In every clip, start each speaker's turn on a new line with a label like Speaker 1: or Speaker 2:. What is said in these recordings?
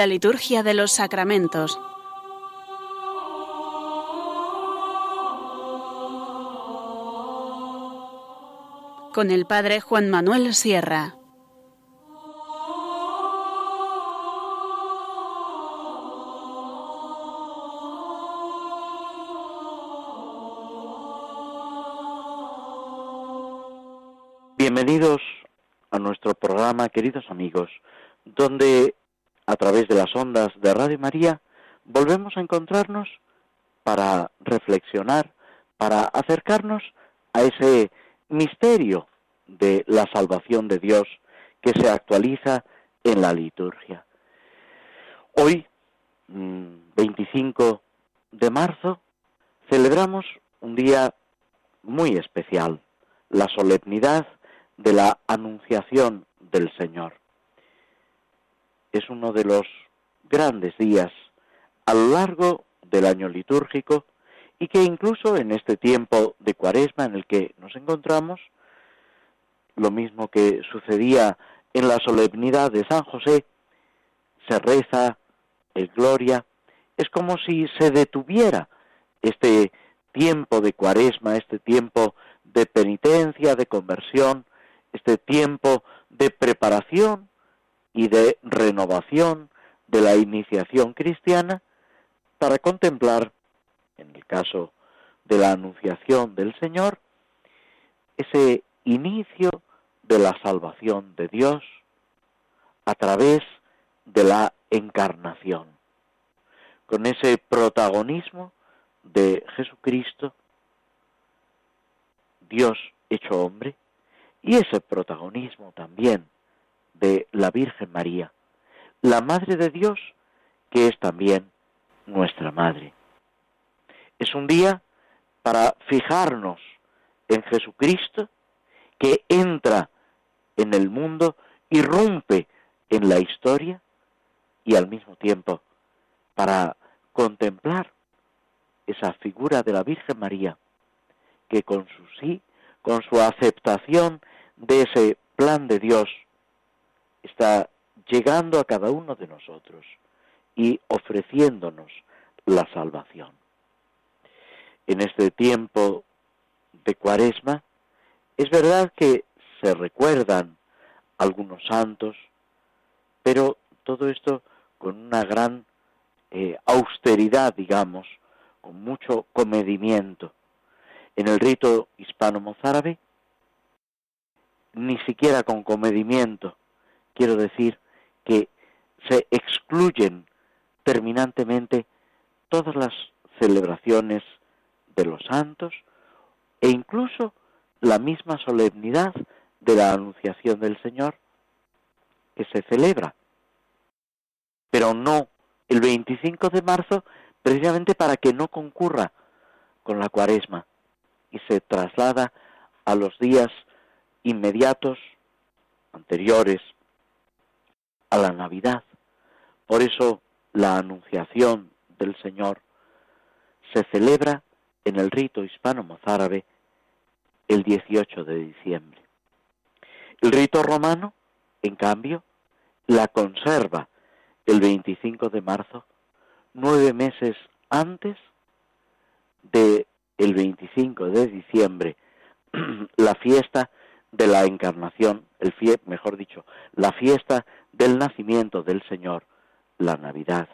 Speaker 1: La liturgia de los sacramentos. Con el Padre Juan Manuel Sierra.
Speaker 2: A ese misterio de la salvación de Dios que se actualiza en la liturgia. Hoy, 25 mm, de marzo, celebramos un día muy especial, la solemnidad de la Anunciación del Señor es uno de los grandes días a lo largo del año litúrgico y que incluso en este tiempo de cuaresma en el que nos encontramos, lo mismo que sucedía en la solemnidad de San José, se reza el gloria, es como si se detuviera este tiempo de cuaresma, este tiempo de penitencia, de conversión, este tiempo de preparación y de renovación de la iniciación cristiana para contemplar, en el caso de la anunciación del Señor, ese inicio de la salvación de Dios a través de la encarnación, con ese protagonismo de Jesucristo, Dios hecho hombre, y ese protagonismo también de la Virgen María, la Madre de Dios, que es también nuestra Madre. Es un día para fijarnos en Jesucristo, que entra en el mundo, irrumpe en la historia y al mismo tiempo para contemplar esa figura de la Virgen María, que con su sí, con su aceptación de ese plan de Dios, está llegando a cada uno de nosotros y ofreciéndonos la salvación. En este tiempo de cuaresma, es verdad que se recuerdan algunos santos, pero todo esto con una gran eh, austeridad, digamos, con mucho comedimiento. En el rito hispano-mozárabe, ni siquiera con comedimiento, quiero decir que se excluyen terminantemente todas las celebraciones de los santos e incluso la misma solemnidad de la Anunciación del Señor que se celebra. Pero no el 25 de marzo precisamente para que no concurra con la cuaresma y se traslada a los días inmediatos, anteriores a la Navidad. Por eso la anunciación del Señor se celebra en el rito hispano-mozárabe el 18 de diciembre. El rito romano, en cambio, la conserva el 25 de marzo, nueve meses antes de el 25 de diciembre, la fiesta de la encarnación, el fie, mejor dicho, la fiesta del nacimiento del Señor, la Navidad,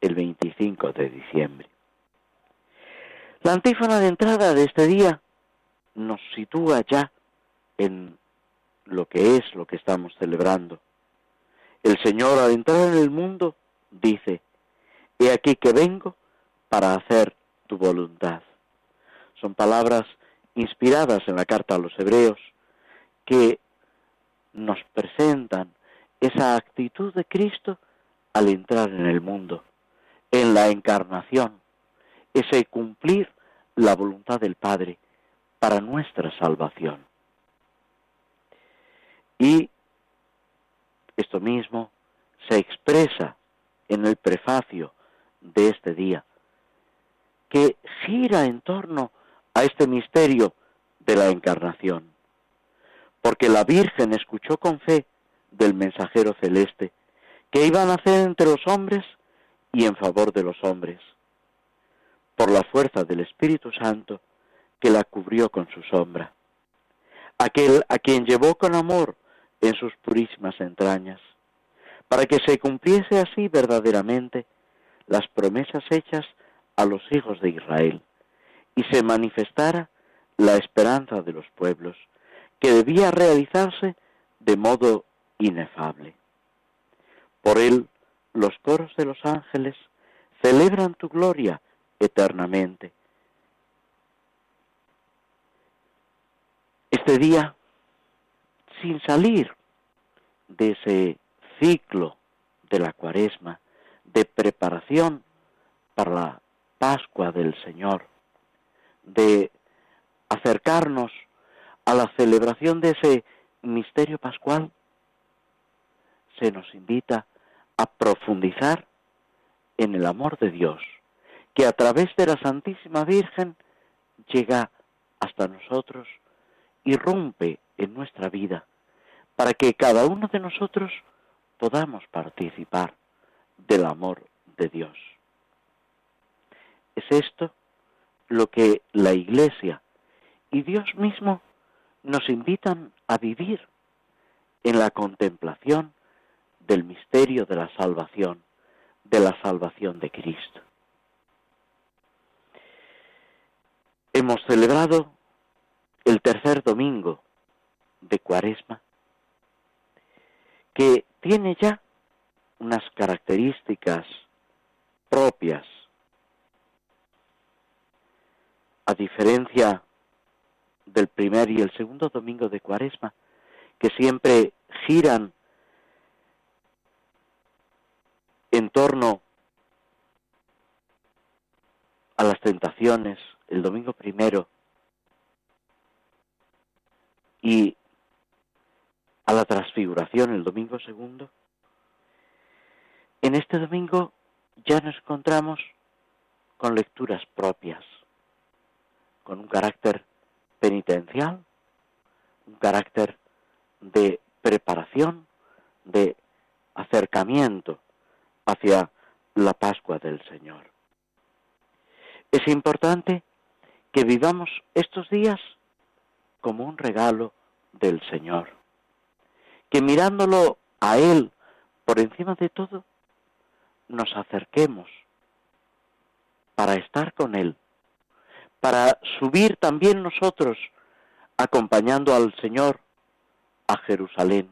Speaker 2: el 25 de diciembre. La antífona de entrada de este día nos sitúa ya en lo que es lo que estamos celebrando. El Señor al entrar en el mundo dice, He aquí que vengo para hacer tu voluntad. Son palabras inspiradas en la carta a los hebreos que nos presentan esa actitud de Cristo al entrar en el mundo, en la encarnación, ese cumplir la voluntad del Padre para nuestra salvación. Y esto mismo se expresa en el prefacio de este día, que gira en torno a este misterio de la encarnación, porque la Virgen escuchó con fe del mensajero celeste, que iba a nacer entre los hombres y en favor de los hombres, por la fuerza del Espíritu Santo que la cubrió con su sombra, aquel a quien llevó con amor en sus purísimas entrañas, para que se cumpliese así verdaderamente las promesas hechas a los hijos de Israel, y se manifestara la esperanza de los pueblos, que debía realizarse de modo inefable. Por él los coros de los ángeles celebran tu gloria eternamente. Este día, sin salir de ese ciclo de la cuaresma, de preparación para la Pascua del Señor, de acercarnos a la celebración de ese misterio pascual, se nos invita a profundizar en el amor de Dios, que a través de la Santísima Virgen llega hasta nosotros, irrumpe en nuestra vida, para que cada uno de nosotros podamos participar del amor de Dios. Es esto lo que la Iglesia y Dios mismo nos invitan a vivir en la contemplación del misterio de la salvación, de la salvación de Cristo. Hemos celebrado el tercer domingo de Cuaresma, que tiene ya unas características propias, a diferencia del primer y el segundo domingo de Cuaresma, que siempre giran en torno a las tentaciones el domingo primero y a la transfiguración el domingo segundo, en este domingo ya nos encontramos con lecturas propias, con un carácter penitencial, un carácter de preparación, de acercamiento hacia la Pascua del Señor. Es importante que vivamos estos días como un regalo del Señor, que mirándolo a Él por encima de todo, nos acerquemos para estar con Él, para subir también nosotros acompañando al Señor a Jerusalén.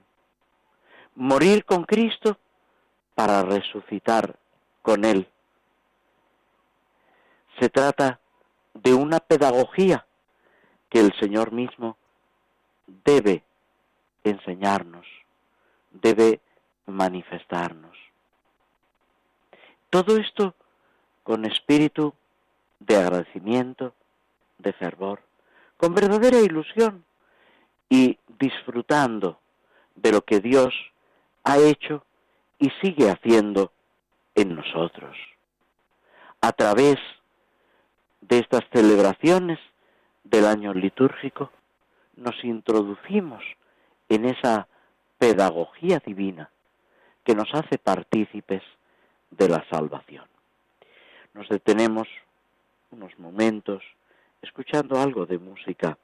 Speaker 2: Morir con Cristo para resucitar con Él. Se trata de una pedagogía que el Señor mismo debe enseñarnos, debe manifestarnos. Todo esto con espíritu de agradecimiento, de fervor, con verdadera ilusión y disfrutando de lo que Dios ha hecho y sigue haciendo en nosotros. A través de estas celebraciones del año litúrgico, nos introducimos en esa pedagogía divina que nos hace partícipes de la salvación. Nos detenemos unos momentos escuchando algo de música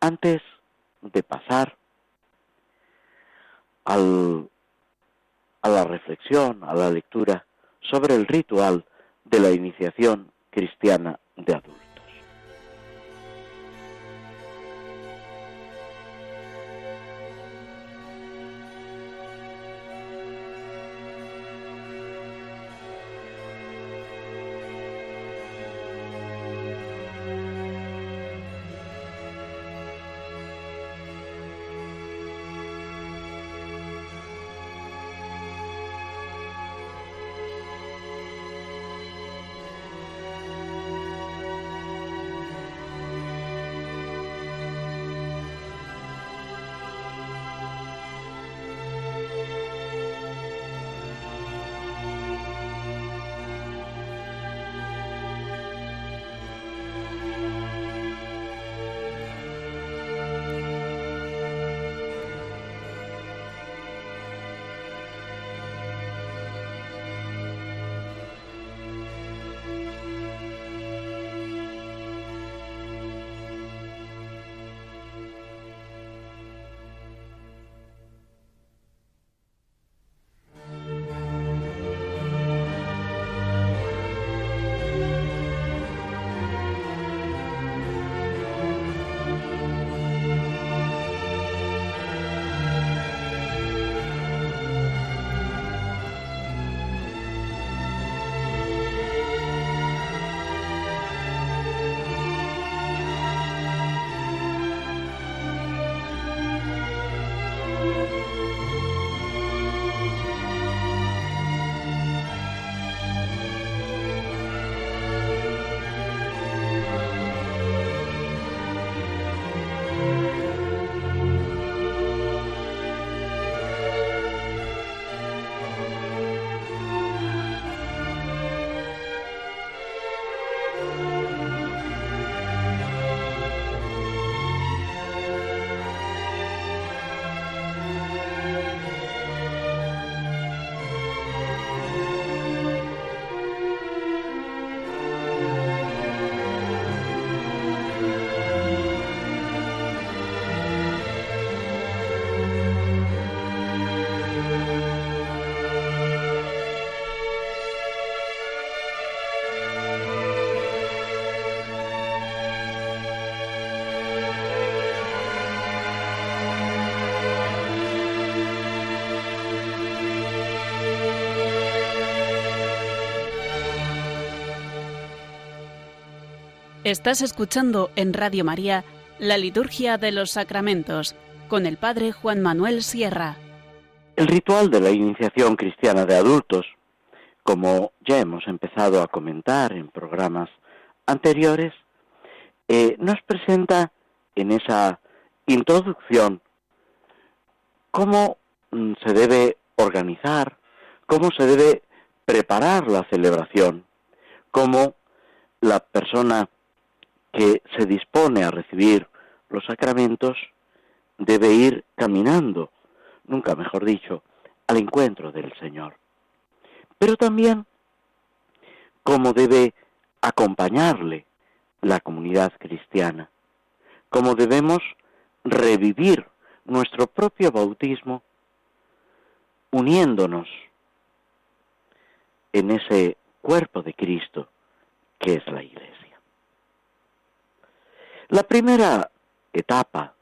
Speaker 2: antes de pasar al, a la reflexión, a la lectura sobre el ritual de la iniciación cristiana de adultos.
Speaker 1: Estás escuchando en Radio María la Liturgia de los Sacramentos con el Padre Juan Manuel Sierra.
Speaker 2: El ritual de la iniciación cristiana de adultos, como ya hemos empezado a comentar en programas anteriores, eh, nos presenta en esa introducción cómo mm, se debe organizar, cómo se debe preparar la celebración, cómo la persona que se dispone a recibir los sacramentos debe ir caminando, nunca mejor dicho, al encuentro del Señor. Pero también cómo debe acompañarle la comunidad cristiana, cómo debemos revivir nuestro propio bautismo uniéndonos en ese cuerpo de Cristo que es la Iglesia. La primera etapa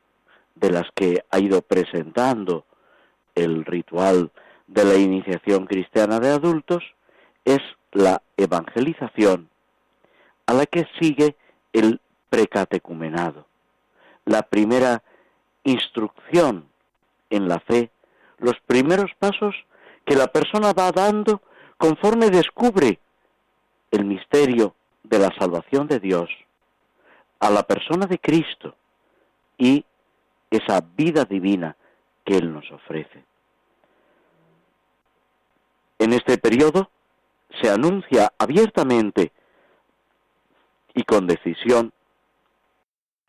Speaker 2: de las que ha ido presentando el ritual de la iniciación cristiana de adultos es la evangelización, a la que sigue el precatecumenado, la primera instrucción en la fe, los primeros pasos que la persona va dando conforme descubre el misterio de la salvación de Dios a la persona de Cristo y esa vida divina que Él nos ofrece. En este periodo se anuncia abiertamente y con decisión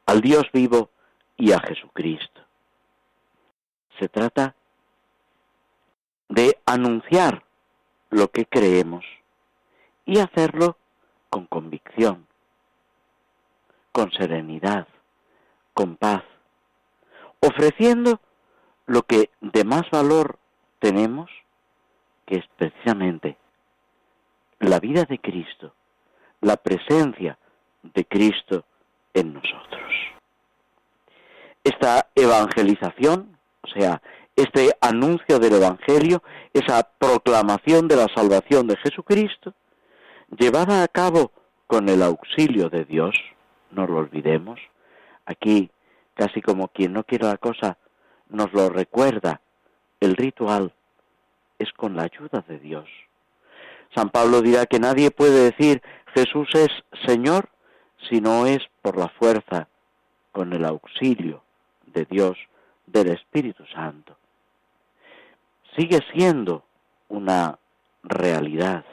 Speaker 2: al Dios vivo y a Jesucristo. Se trata de anunciar lo que creemos y hacerlo con convicción, con serenidad, con paz, ofreciendo lo que de más valor tenemos, que es precisamente la vida de Cristo, la presencia de Cristo en nosotros. Esta evangelización, o sea, este anuncio del Evangelio, esa proclamación de la salvación de Jesucristo, llevada a cabo con el auxilio de Dios, no lo olvidemos. Aquí, casi como quien no quiere la cosa, nos lo recuerda. El ritual es con la ayuda de Dios. San Pablo dirá que nadie puede decir Jesús es Señor si no es por la fuerza, con el auxilio de Dios, del Espíritu Santo. Sigue siendo una realidad.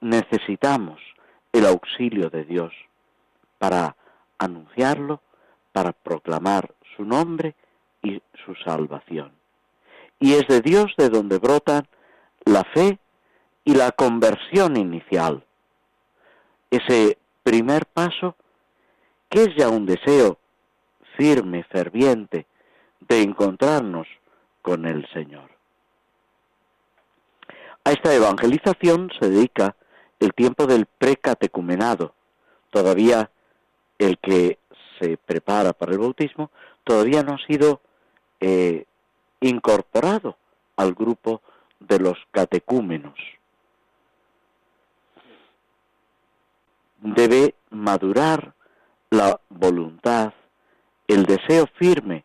Speaker 2: Necesitamos el auxilio de Dios para anunciarlo, para proclamar su nombre y su salvación. Y es de Dios de donde brotan la fe y la conversión inicial. Ese primer paso que es ya un deseo firme, ferviente, de encontrarnos con el Señor. A esta evangelización se dedica el tiempo del precatecumenado. Todavía el que se prepara para el bautismo todavía no ha sido eh, incorporado al grupo de los catecúmenos. Debe madurar la voluntad, el deseo firme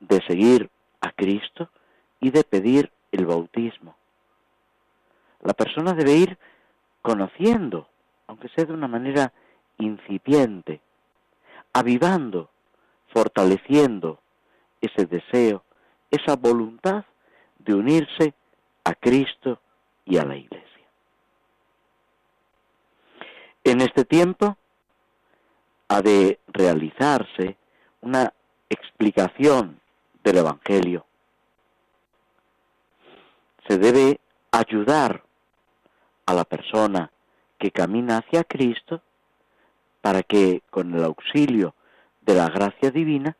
Speaker 2: de seguir a Cristo y de pedir el bautismo. La persona debe ir conociendo, aunque sea de una manera incipiente, avivando, fortaleciendo ese deseo, esa voluntad de unirse a Cristo y a la Iglesia. En este tiempo ha de realizarse una explicación del Evangelio. Se debe ayudar a la persona que camina hacia Cristo para que con el auxilio de la gracia divina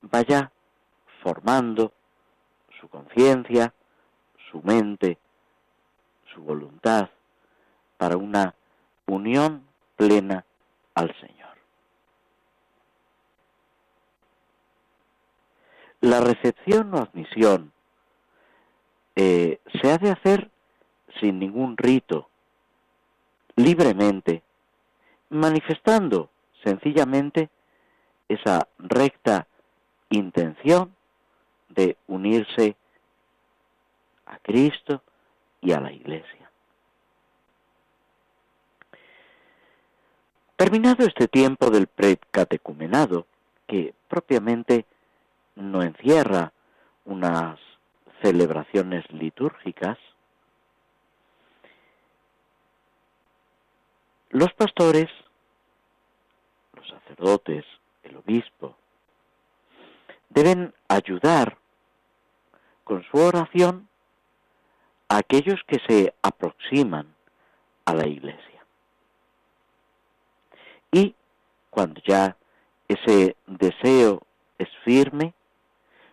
Speaker 2: vaya formando su conciencia, su mente, su voluntad para una unión plena al Señor. La recepción o admisión eh, se ha de hacer sin ningún rito, libremente manifestando sencillamente esa recta intención de unirse a Cristo y a la Iglesia. Terminado este tiempo del precatecumenado, que propiamente no encierra unas celebraciones litúrgicas, los pastores, los sacerdotes, el obispo, deben ayudar con su oración a aquellos que se aproximan a la iglesia. Y cuando ya ese deseo es firme,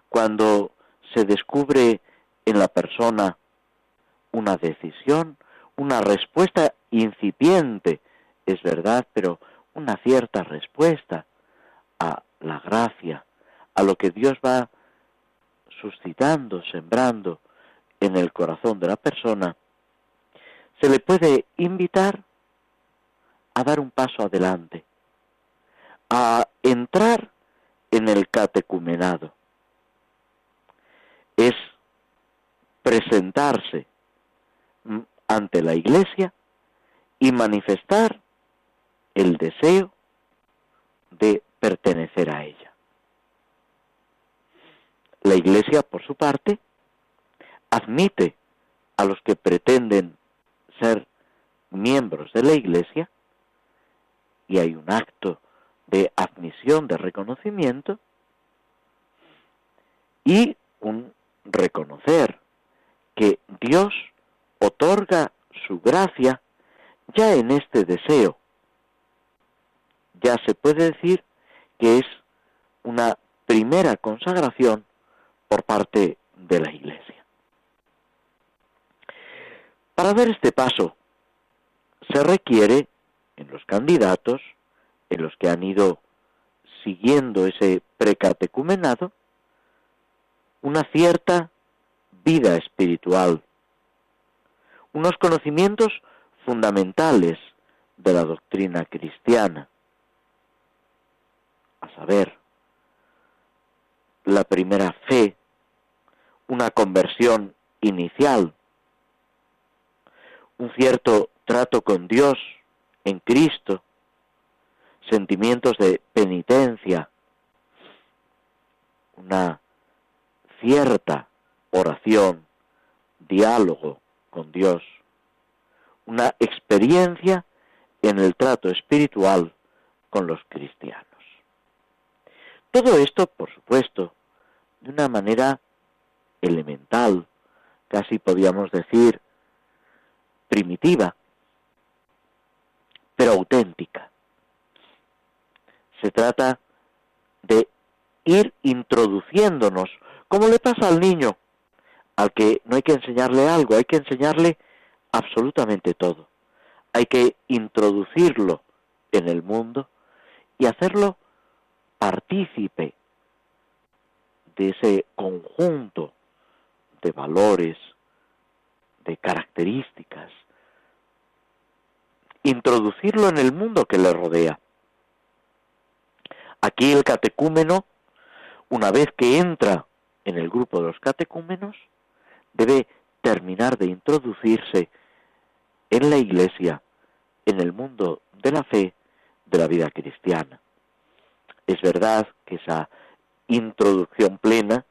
Speaker 2: cuando se descubre en la persona una decisión, una respuesta incipiente, es verdad, pero una cierta respuesta a la gracia, a lo que Dios va suscitando, sembrando en el corazón de la persona, se le puede invitar a dar un paso adelante, a entrar en el catecumenado. Es presentarse ante la iglesia y manifestar el deseo de pertenecer a ella. La iglesia, por su parte, admite a los que pretenden ser miembros de la iglesia y hay un acto de admisión, de reconocimiento y un reconocer que Dios otorga su gracia ya en este deseo. Ya se puede decir que es una primera consagración por parte de la Iglesia. Para dar este paso se requiere en los candidatos, en los que han ido siguiendo ese precatecumenado, una cierta vida espiritual, unos conocimientos fundamentales de la doctrina cristiana, saber, la primera fe, una conversión inicial, un cierto trato con Dios en Cristo, sentimientos de penitencia, una cierta oración, diálogo con Dios, una experiencia en el trato espiritual con los cristianos. Todo esto, por supuesto, de una manera elemental, casi podríamos decir primitiva, pero auténtica. Se trata de ir introduciéndonos, como le pasa al niño, al que no hay que enseñarle algo, hay que enseñarle absolutamente todo. Hay que introducirlo en el mundo y hacerlo partícipe de ese conjunto de valores, de características, introducirlo en el mundo que le rodea. Aquí el catecúmeno, una vez que entra en el grupo de los catecúmenos, debe terminar de introducirse en la iglesia, en el mundo de la fe, de la vida cristiana. Es verdad que esa introducción plena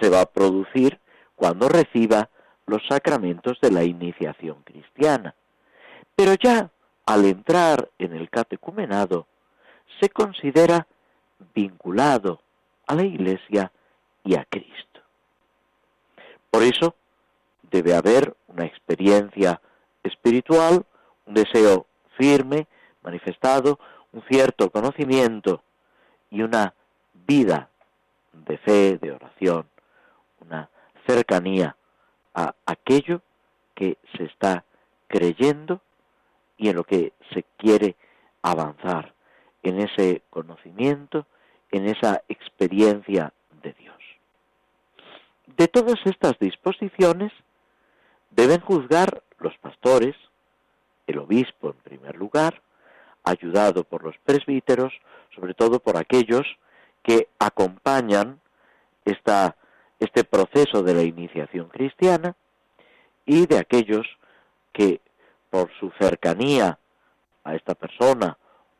Speaker 2: se va a producir cuando reciba los sacramentos de la iniciación cristiana. Pero ya al entrar en el catecumenado, se considera vinculado a la Iglesia y a Cristo. Por eso debe haber una experiencia espiritual, un deseo firme, manifestado, un cierto conocimiento y una vida de fe, de oración, una cercanía a aquello que se está creyendo y en lo que se quiere avanzar, en ese conocimiento, en esa experiencia de Dios. De todas estas disposiciones deben juzgar los pastores, el obispo en primer lugar, ayudado por los presbíteros, sobre todo por aquellos que acompañan este proceso de la iniciación cristiana y de aquellos que por su cercanía a esta persona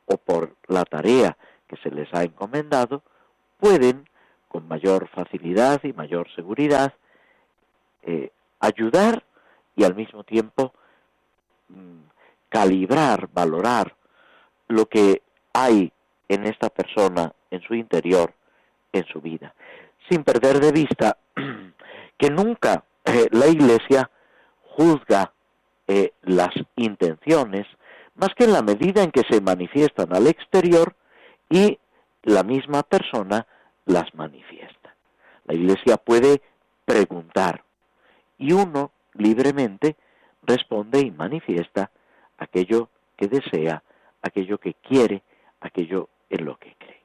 Speaker 2: o por la tarea que se les ha encomendado, pueden con mayor facilidad y mayor seguridad eh, ayudar y al mismo tiempo mm, calibrar, valorar lo que hay en esta persona, en su interior, en su vida, sin perder de vista que nunca eh, la Iglesia juzga eh, las intenciones más que en la medida en que se manifiestan al exterior y la misma persona las manifiesta. La Iglesia puede preguntar y uno libremente responde y manifiesta aquello que desea, aquello que quiere, aquello en lo que cree.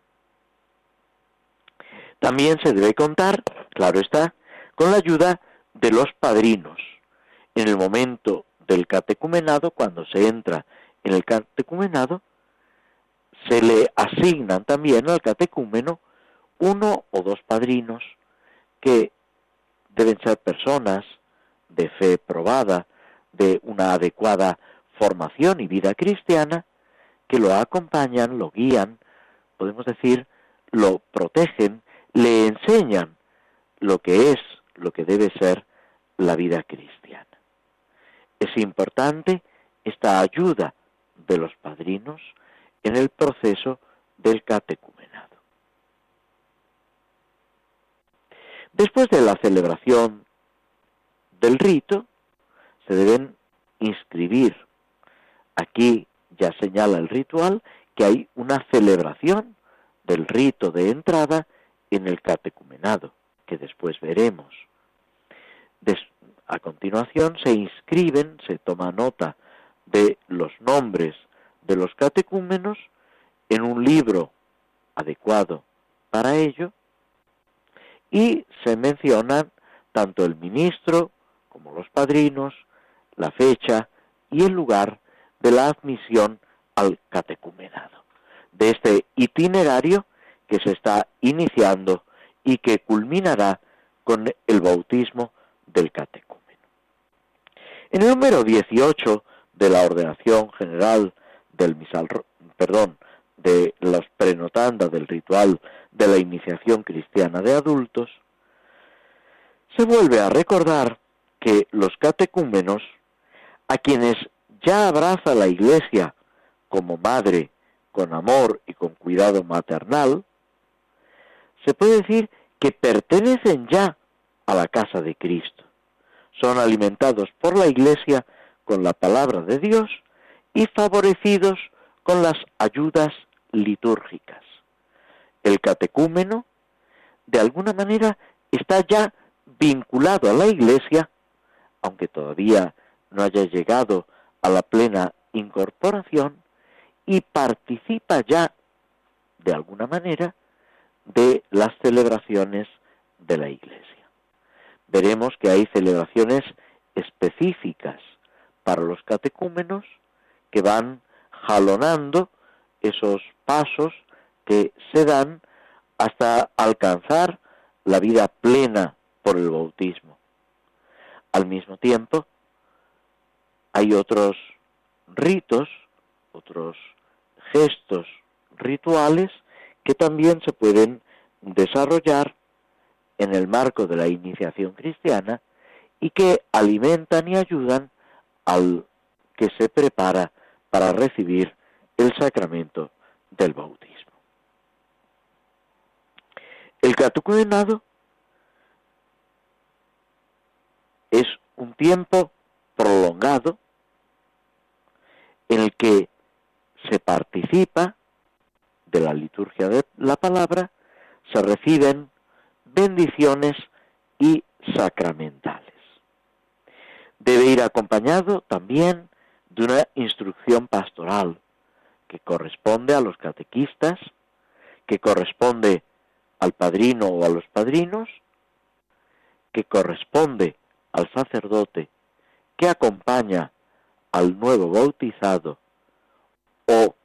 Speaker 2: También se debe contar, claro está, con la ayuda de los padrinos. En el momento del catecumenado, cuando se entra en el catecumenado, se le asignan también al catecúmeno uno o dos padrinos que deben ser personas de fe probada, de una adecuada formación y vida cristiana, que lo acompañan, lo guían, podemos decir, lo protegen, le enseñan lo que es, lo que debe ser la vida cristiana. Es importante esta ayuda de los padrinos en el proceso del catecumenado. Después de la celebración del rito, se deben inscribir. Aquí ya señala el ritual que hay una celebración del rito de entrada en el catecumenado, que después veremos. a continuación se inscriben, se toma nota de los nombres de los catecúmenos en un libro adecuado para ello y se mencionan tanto el ministro como los padrinos, la fecha y el lugar de la admisión al catecumenado. De este itinerario que se está iniciando y que culminará con el bautismo del catecúmeno. En el número 18 de la ordenación general del misal, perdón, de las prenotandas del ritual de la iniciación cristiana de adultos, se vuelve a recordar que los catecúmenos, a quienes ya abraza la Iglesia como madre, con amor y con cuidado maternal, se puede decir que pertenecen ya a la casa de Cristo. Son alimentados por la Iglesia con la palabra de Dios y favorecidos con las ayudas litúrgicas. El catecúmeno, de alguna manera, está ya vinculado a la Iglesia, aunque todavía no haya llegado a la plena incorporación, y participa ya, de alguna manera, de las celebraciones de la Iglesia. Veremos que hay celebraciones específicas para los catecúmenos que van jalonando esos pasos que se dan hasta alcanzar la vida plena por el bautismo. Al mismo tiempo, hay otros ritos, otros gestos rituales que también se pueden desarrollar en el marco de la iniciación cristiana y que alimentan y ayudan al que se prepara para recibir el sacramento del bautismo. El catecumenado es un tiempo prolongado en el que se participa de la liturgia de la palabra, se reciben bendiciones y sacramentales. Debe ir acompañado también de una instrucción pastoral que corresponde a los catequistas, que corresponde al padrino o a los padrinos, que corresponde al sacerdote que acompaña al nuevo bautizado o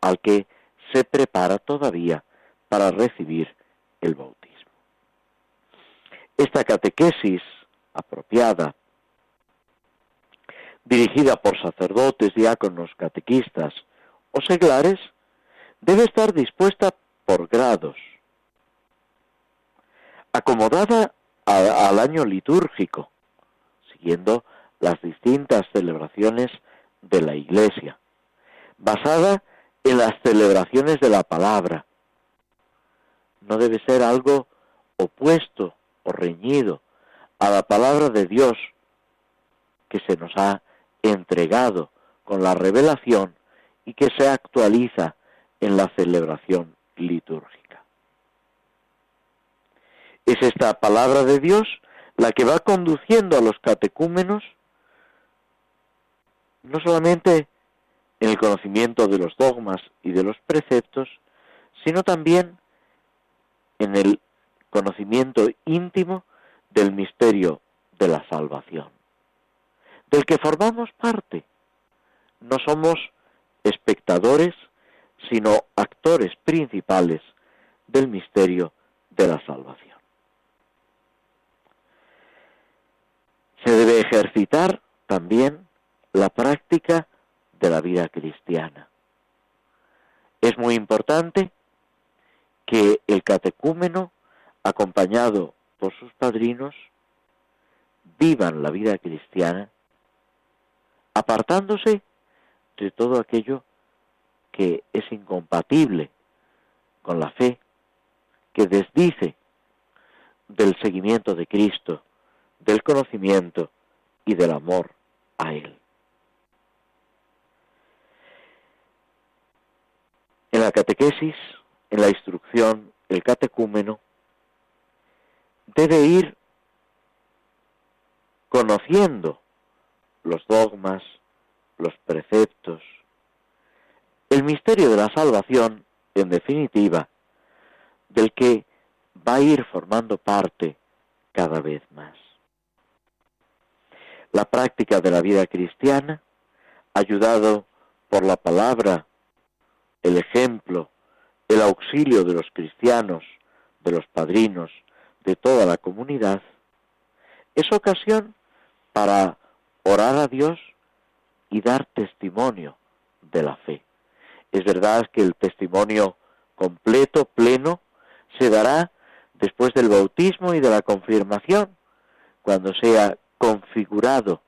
Speaker 2: al que se prepara todavía para recibir el bautismo. Esta catequesis apropiada, dirigida por sacerdotes, diáconos, catequistas o seglares, debe estar dispuesta por grados, acomodada al año litúrgico, siguiendo las distintas celebraciones de la Iglesia, basada en las celebraciones de la palabra. No debe ser algo opuesto o reñido a la palabra de Dios que se nos ha entregado con la revelación y que se actualiza en la celebración litúrgica. Es esta palabra de Dios la que va conduciendo a los catecúmenos no solamente en el conocimiento de los dogmas y de los preceptos, sino también en el conocimiento íntimo del misterio de la salvación, del que formamos parte. No somos espectadores, sino actores principales del misterio de la salvación. Se debe ejercitar también la práctica de la vida cristiana. Es muy importante que el catecúmeno, acompañado por sus padrinos, vivan la vida cristiana, apartándose de todo aquello que es incompatible con la fe, que desdice del seguimiento de Cristo, del conocimiento y del amor a Él. La catequesis, en la instrucción, el catecúmeno debe ir conociendo los dogmas, los preceptos, el misterio de la salvación, en definitiva, del que va a ir formando parte cada vez más. La práctica de la vida cristiana, ayudado por la palabra, el ejemplo, el auxilio de los cristianos, de los padrinos, de toda la comunidad, es ocasión para orar a Dios y dar testimonio de la fe. Es verdad que el testimonio completo, pleno, se dará después del bautismo y de la confirmación, cuando sea configurado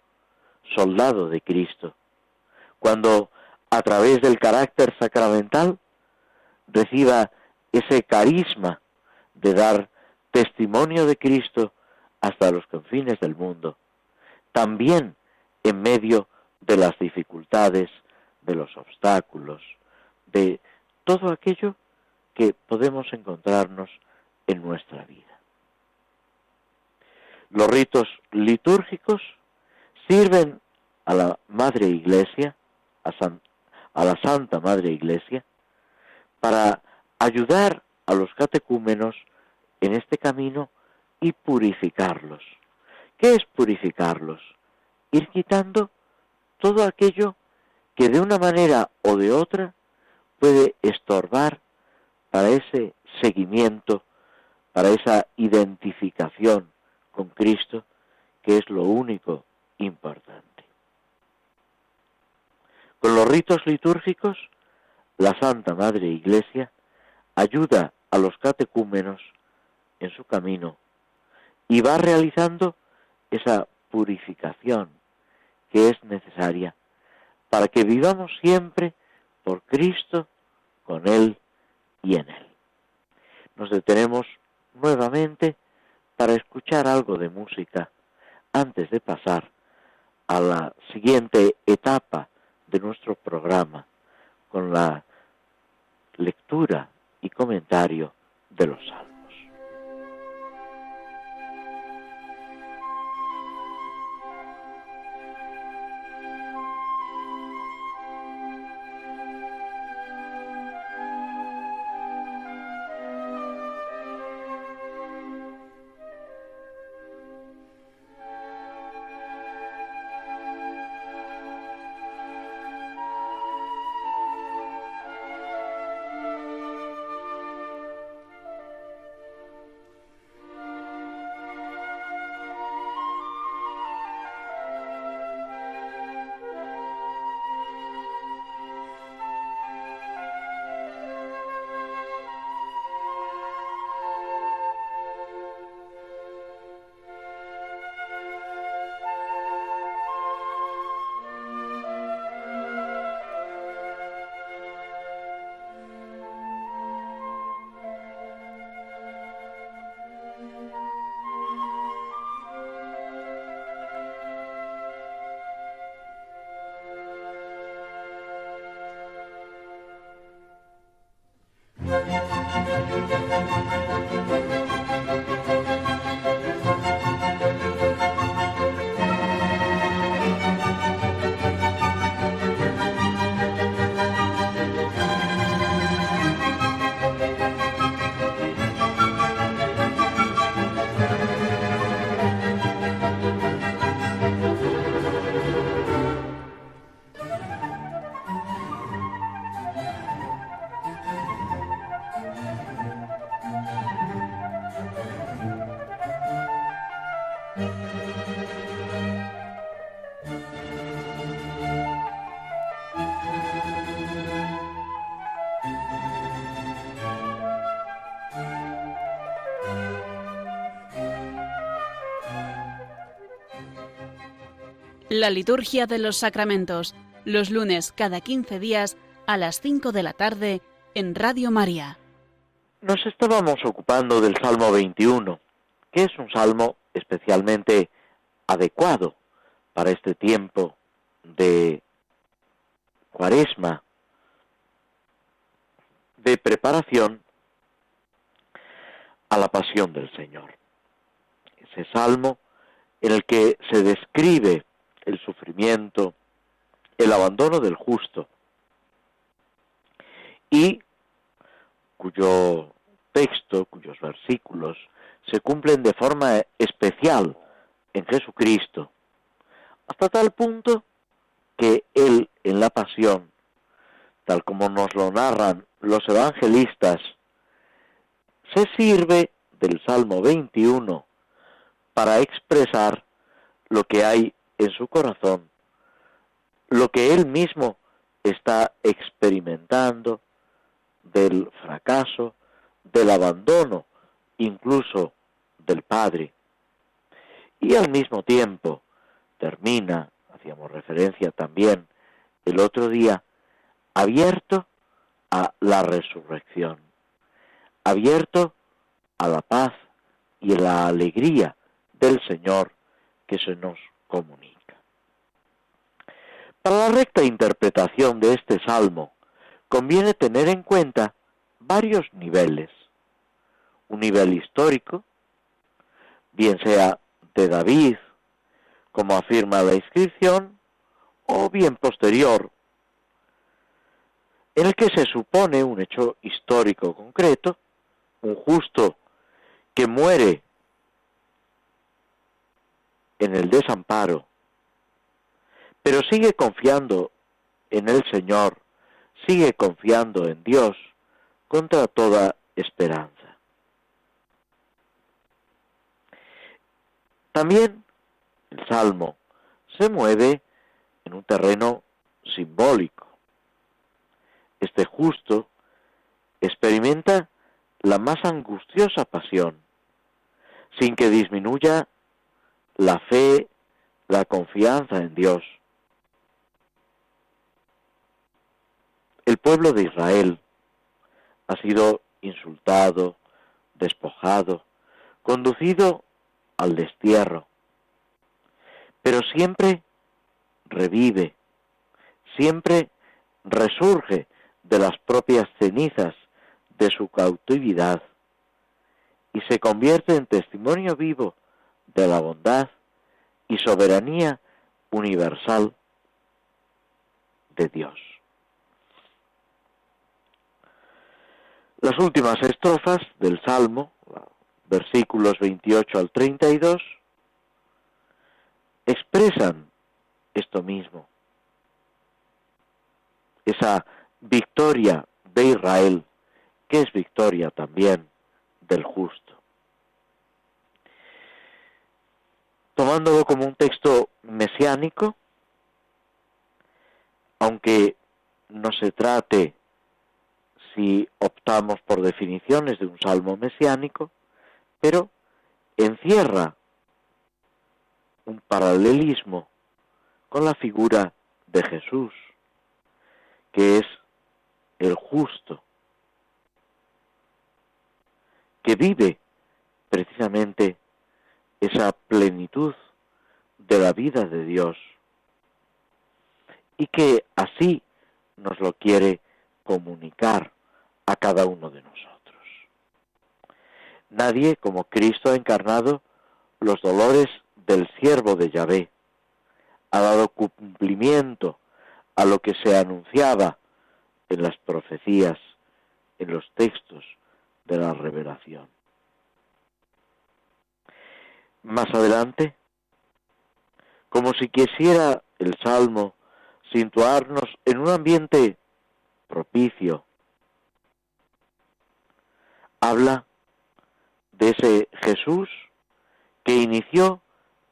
Speaker 2: soldado de Cristo, cuando a través del carácter sacramental reciba ese carisma de dar testimonio de Cristo hasta los confines del mundo, también en medio de las dificultades, de los obstáculos, de todo aquello que podemos encontrarnos en nuestra vida. Los ritos litúrgicos sirven a la Madre Iglesia, a, a la Santa Madre Iglesia, para ayudar a los catecúmenos en este camino y purificarlos. ¿Qué es purificarlos? Ir quitando todo aquello que de una manera o de otra puede estorbar para ese seguimiento, para esa identificación con Cristo, que es lo único importante. Con los ritos litúrgicos, la Santa Madre Iglesia ayuda a los catecúmenos en su camino y va realizando esa purificación que es necesaria para que vivamos siempre por Cristo con Él y en Él. Nos detenemos nuevamente para escuchar algo de música antes de pasar a la siguiente etapa de nuestro programa con la lectura y comentario de los salmos.
Speaker 1: La liturgia de los sacramentos, los lunes cada 15 días a las 5 de la tarde en Radio María.
Speaker 2: Nos estábamos ocupando del Salmo 21, que es un salmo especialmente adecuado para este tiempo de cuaresma, de preparación a la pasión del Señor. Ese salmo en el que se describe el sufrimiento, el abandono del justo, y cuyo texto, cuyos versículos se cumplen de forma especial en Jesucristo, hasta tal punto que Él en la pasión, tal como nos lo narran los evangelistas, se sirve del Salmo 21 para expresar lo que hay en su corazón, lo que él mismo está experimentando del fracaso, del abandono, incluso del Padre. Y al mismo tiempo termina, hacíamos referencia también el otro día, abierto a la resurrección, abierto a la paz y la alegría del Señor que se nos comunica. Para la recta interpretación de este salmo, conviene tener en cuenta varios niveles. Un nivel histórico, bien sea de David, como afirma la inscripción, o bien posterior, en el que se supone un hecho histórico concreto, un justo que muere en el desamparo pero sigue confiando en el Señor, sigue confiando en Dios contra toda esperanza. También el Salmo se mueve en un terreno simbólico. Este justo experimenta la más angustiosa pasión, sin que disminuya la fe, la confianza en Dios. El pueblo de Israel ha sido insultado, despojado, conducido al destierro, pero siempre revive, siempre resurge de las propias cenizas de su cautividad y se convierte en testimonio vivo de la bondad y soberanía universal de Dios. Las últimas estrofas del Salmo, versículos 28 al 32, expresan esto mismo, esa victoria de Israel, que es victoria también del justo. Tomándolo como un texto mesiánico, aunque no se trate si optamos por definiciones de un salmo mesiánico, pero encierra un paralelismo con la figura de Jesús, que es el justo, que vive precisamente esa plenitud de la vida de Dios y que así nos lo quiere comunicar a cada uno de nosotros. Nadie como Cristo ha encarnado los dolores del siervo de Yahvé, ha dado cumplimiento a lo que se anunciaba en las profecías, en los textos de la revelación. Más adelante, como si quisiera el Salmo situarnos en un ambiente propicio. Habla de ese Jesús que inició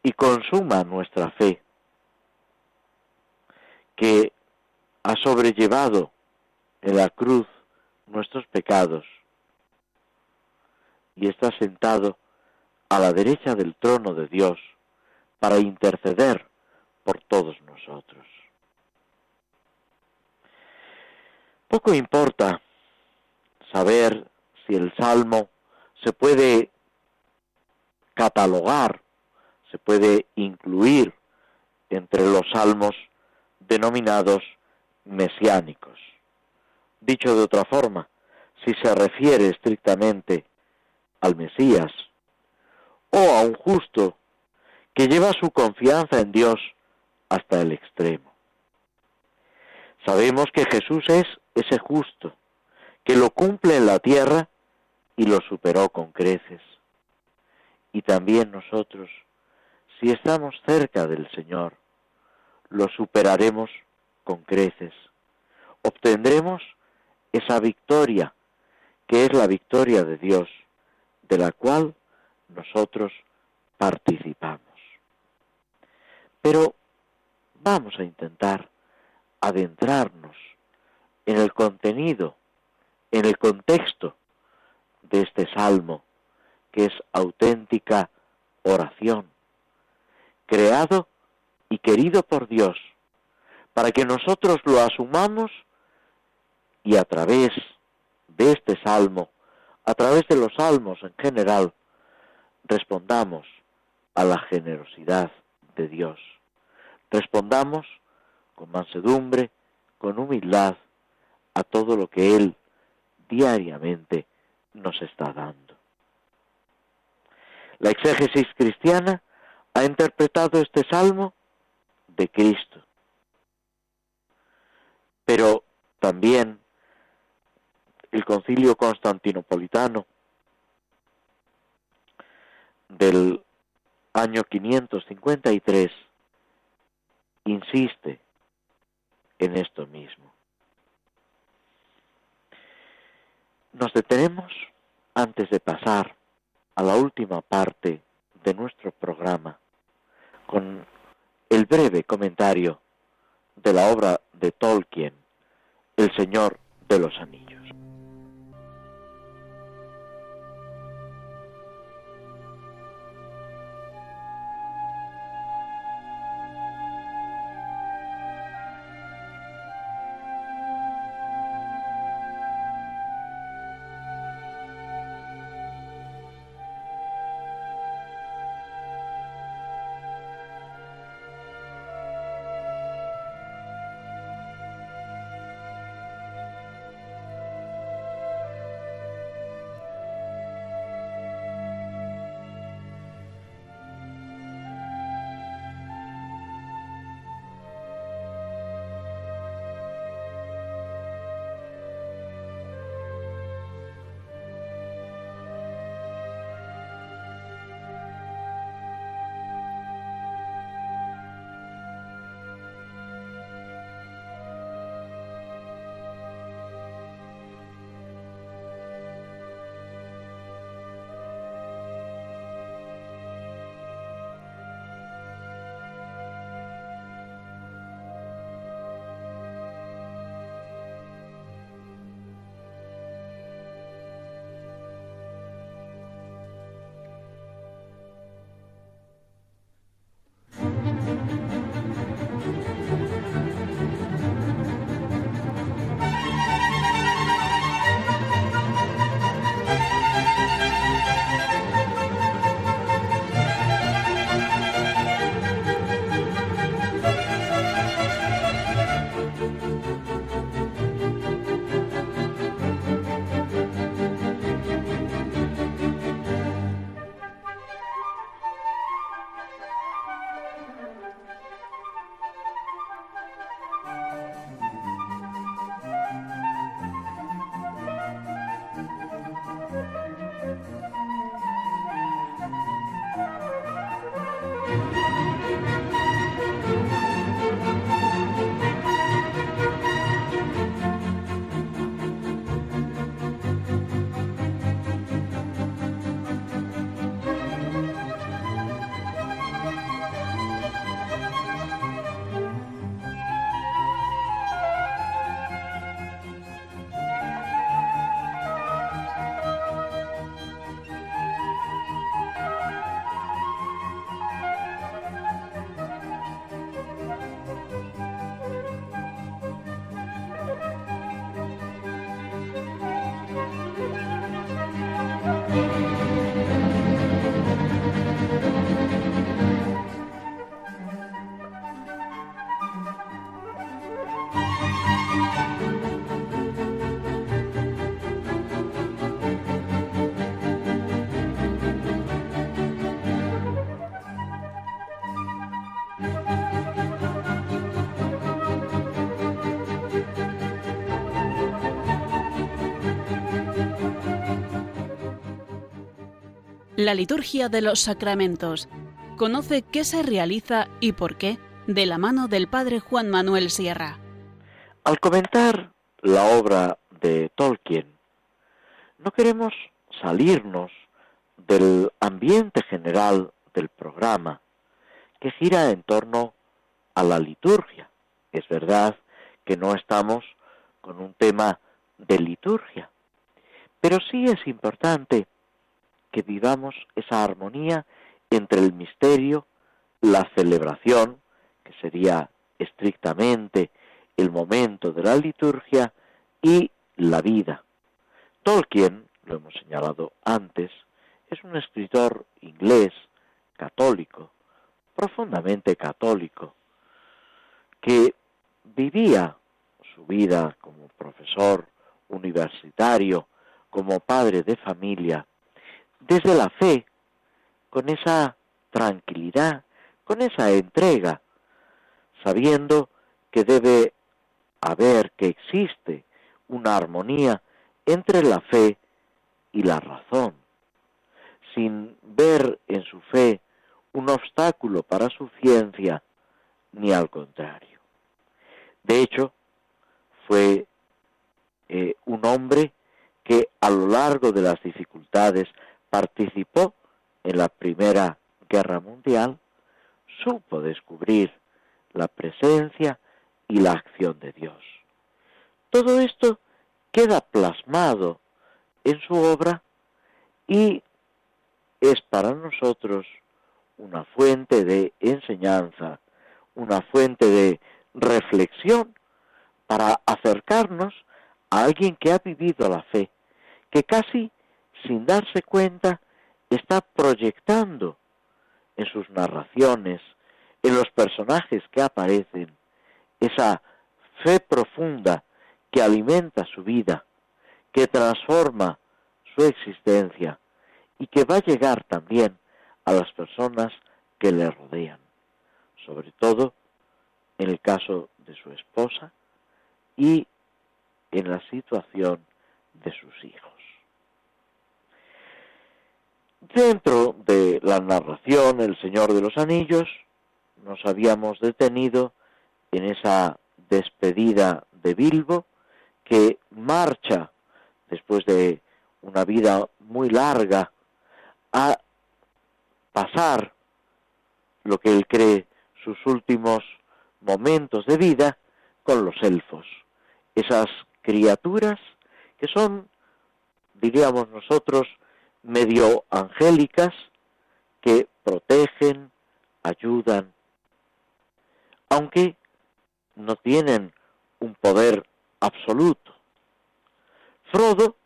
Speaker 2: y consuma nuestra fe, que ha sobrellevado en la cruz nuestros pecados y está sentado a la derecha del trono de Dios para interceder por todos nosotros. Poco importa saber si el salmo se puede catalogar, se puede incluir entre los salmos denominados mesiánicos. Dicho de otra forma, si se refiere estrictamente al Mesías o a un justo que lleva su confianza en Dios hasta el extremo. Sabemos que Jesús es ese justo, que lo cumple en la tierra y lo superó con creces. Y también nosotros, si estamos cerca del Señor, lo superaremos con creces. Obtendremos esa victoria, que es la victoria de Dios, de la cual nosotros participamos. Pero vamos a intentar adentrarnos en el contenido, en el contexto de este salmo, que es auténtica oración, creado y querido por Dios, para que nosotros lo asumamos y a través de este salmo, a través de los salmos en general, respondamos a la generosidad de Dios. Respondamos con mansedumbre, con humildad, a todo lo que Él diariamente nos está dando. La exégesis cristiana ha interpretado este salmo de Cristo, pero también el concilio constantinopolitano del año 553 insiste en esto mismo. Nos detenemos antes de pasar a la última parte de nuestro programa con el breve comentario de la obra de Tolkien, El Señor de los Anillos.
Speaker 1: La liturgia de los sacramentos. Conoce qué se realiza y por qué de la mano del padre Juan Manuel Sierra.
Speaker 2: Al comentar la obra de Tolkien, no queremos salirnos del ambiente general del programa, que gira en torno a la liturgia. Es verdad que no estamos con un tema de liturgia, pero sí es importante que vivamos esa armonía entre el misterio, la celebración, que sería estrictamente el momento de la liturgia, y la vida. Tolkien, lo hemos señalado antes, es un escritor inglés, católico, profundamente católico, que vivía su vida como profesor universitario, como padre de familia, desde la fe, con esa tranquilidad, con esa entrega, sabiendo que debe haber, que existe una armonía entre la fe y la razón, sin ver en su fe un obstáculo para su ciencia, ni al contrario. De hecho, fue eh, un hombre que a lo largo de las dificultades participó en la Primera Guerra Mundial, supo descubrir la presencia y la acción de Dios. Todo esto queda plasmado en su obra y es para nosotros una fuente de enseñanza, una fuente de reflexión para acercarnos a alguien que ha vivido la fe, que casi sin darse cuenta está proyectando en sus narraciones, en los personajes que aparecen, esa fe profunda que alimenta su vida, que transforma su existencia y que va a llegar también a las personas que le rodean, sobre todo en el caso de su esposa y en la situación de sus hijos. Dentro de la narración El Señor de los Anillos nos habíamos detenido en esa despedida de Bilbo que marcha después de una vida muy larga a pasar lo que él cree sus últimos momentos de vida con los elfos, esas criaturas que son, diríamos nosotros, medio angélicas que protegen, ayudan, aunque no tienen un poder absoluto. Frodo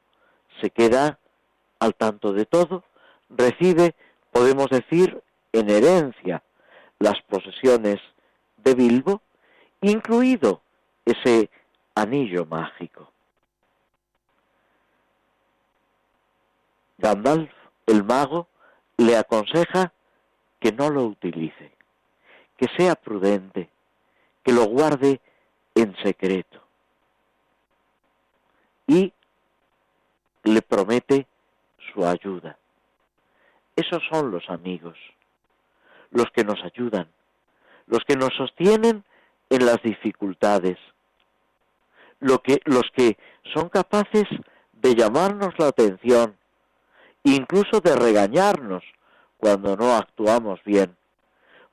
Speaker 2: se queda al tanto de todo, recibe, podemos decir, en herencia las posesiones de Bilbo, incluido ese anillo mágico. Gandalf, el mago, le aconseja que no lo utilice, que sea prudente, que lo guarde en secreto. Y le promete su ayuda. Esos son los amigos, los que nos ayudan, los que nos sostienen en las dificultades, los que son capaces de llamarnos la atención incluso de regañarnos cuando no actuamos bien,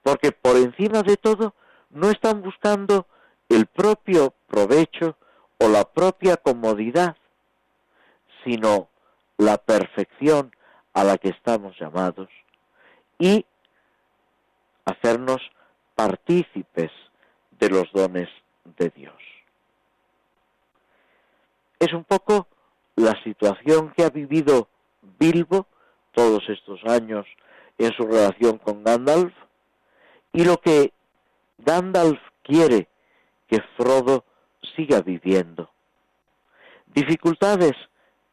Speaker 2: porque por encima de todo no están buscando el propio provecho o la propia comodidad, sino la perfección a la que estamos llamados y hacernos partícipes de los dones de Dios. Es un poco la situación que ha vivido Bilbo todos estos años en su relación con Gandalf y lo que Gandalf quiere que Frodo siga viviendo. Dificultades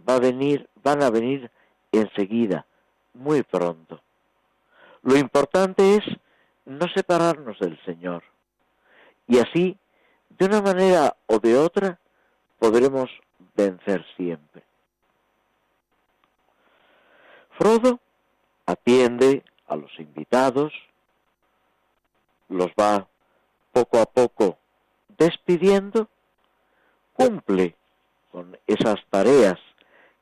Speaker 2: va a venir, van a venir enseguida, muy pronto. Lo importante es no separarnos del Señor. Y así, de una manera o de otra, podremos vencer siempre. Frodo atiende a los invitados, los va poco a poco despidiendo, cumple con esas tareas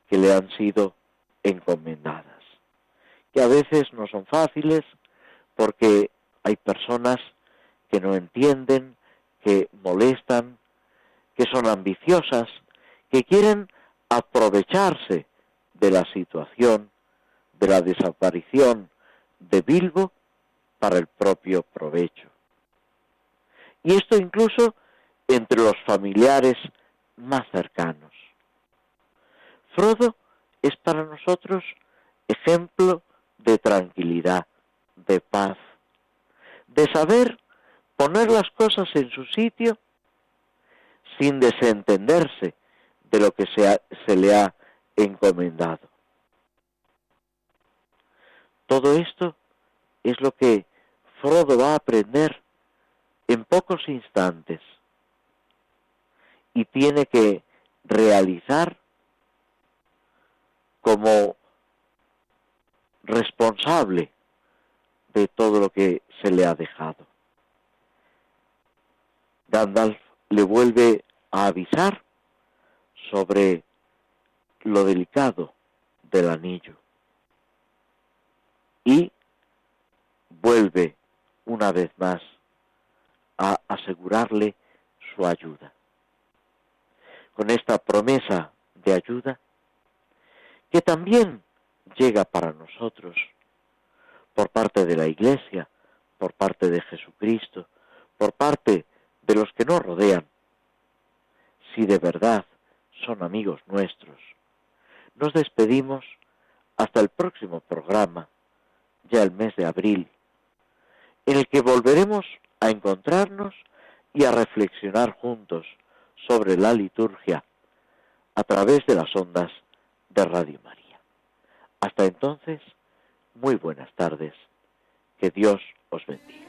Speaker 2: que le han sido encomendadas, que a veces no son fáciles porque hay personas que no entienden, que molestan, que son ambiciosas, que quieren aprovecharse de la situación, de la desaparición de Bilbo para el propio provecho. Y esto incluso entre los familiares más cercanos. Frodo es para nosotros ejemplo de tranquilidad, de paz, de saber poner las cosas en su sitio sin desentenderse de lo que se, se le ha encomendado. Todo esto es lo que Frodo va a aprender en pocos instantes y tiene que realizar como responsable de todo lo que se le ha dejado. Gandalf le vuelve a avisar sobre lo delicado del anillo y vuelve una vez más a asegurarle su ayuda. Con esta promesa de ayuda, que también llega para nosotros por parte de la Iglesia, por parte de Jesucristo, por parte de los que nos rodean, si de verdad son amigos nuestros. Nos despedimos hasta el próximo programa, ya el mes de abril, en el que volveremos a encontrarnos y a reflexionar juntos sobre la liturgia a través de las ondas de Radio María. Hasta entonces, muy buenas tardes. Que Dios os bendiga.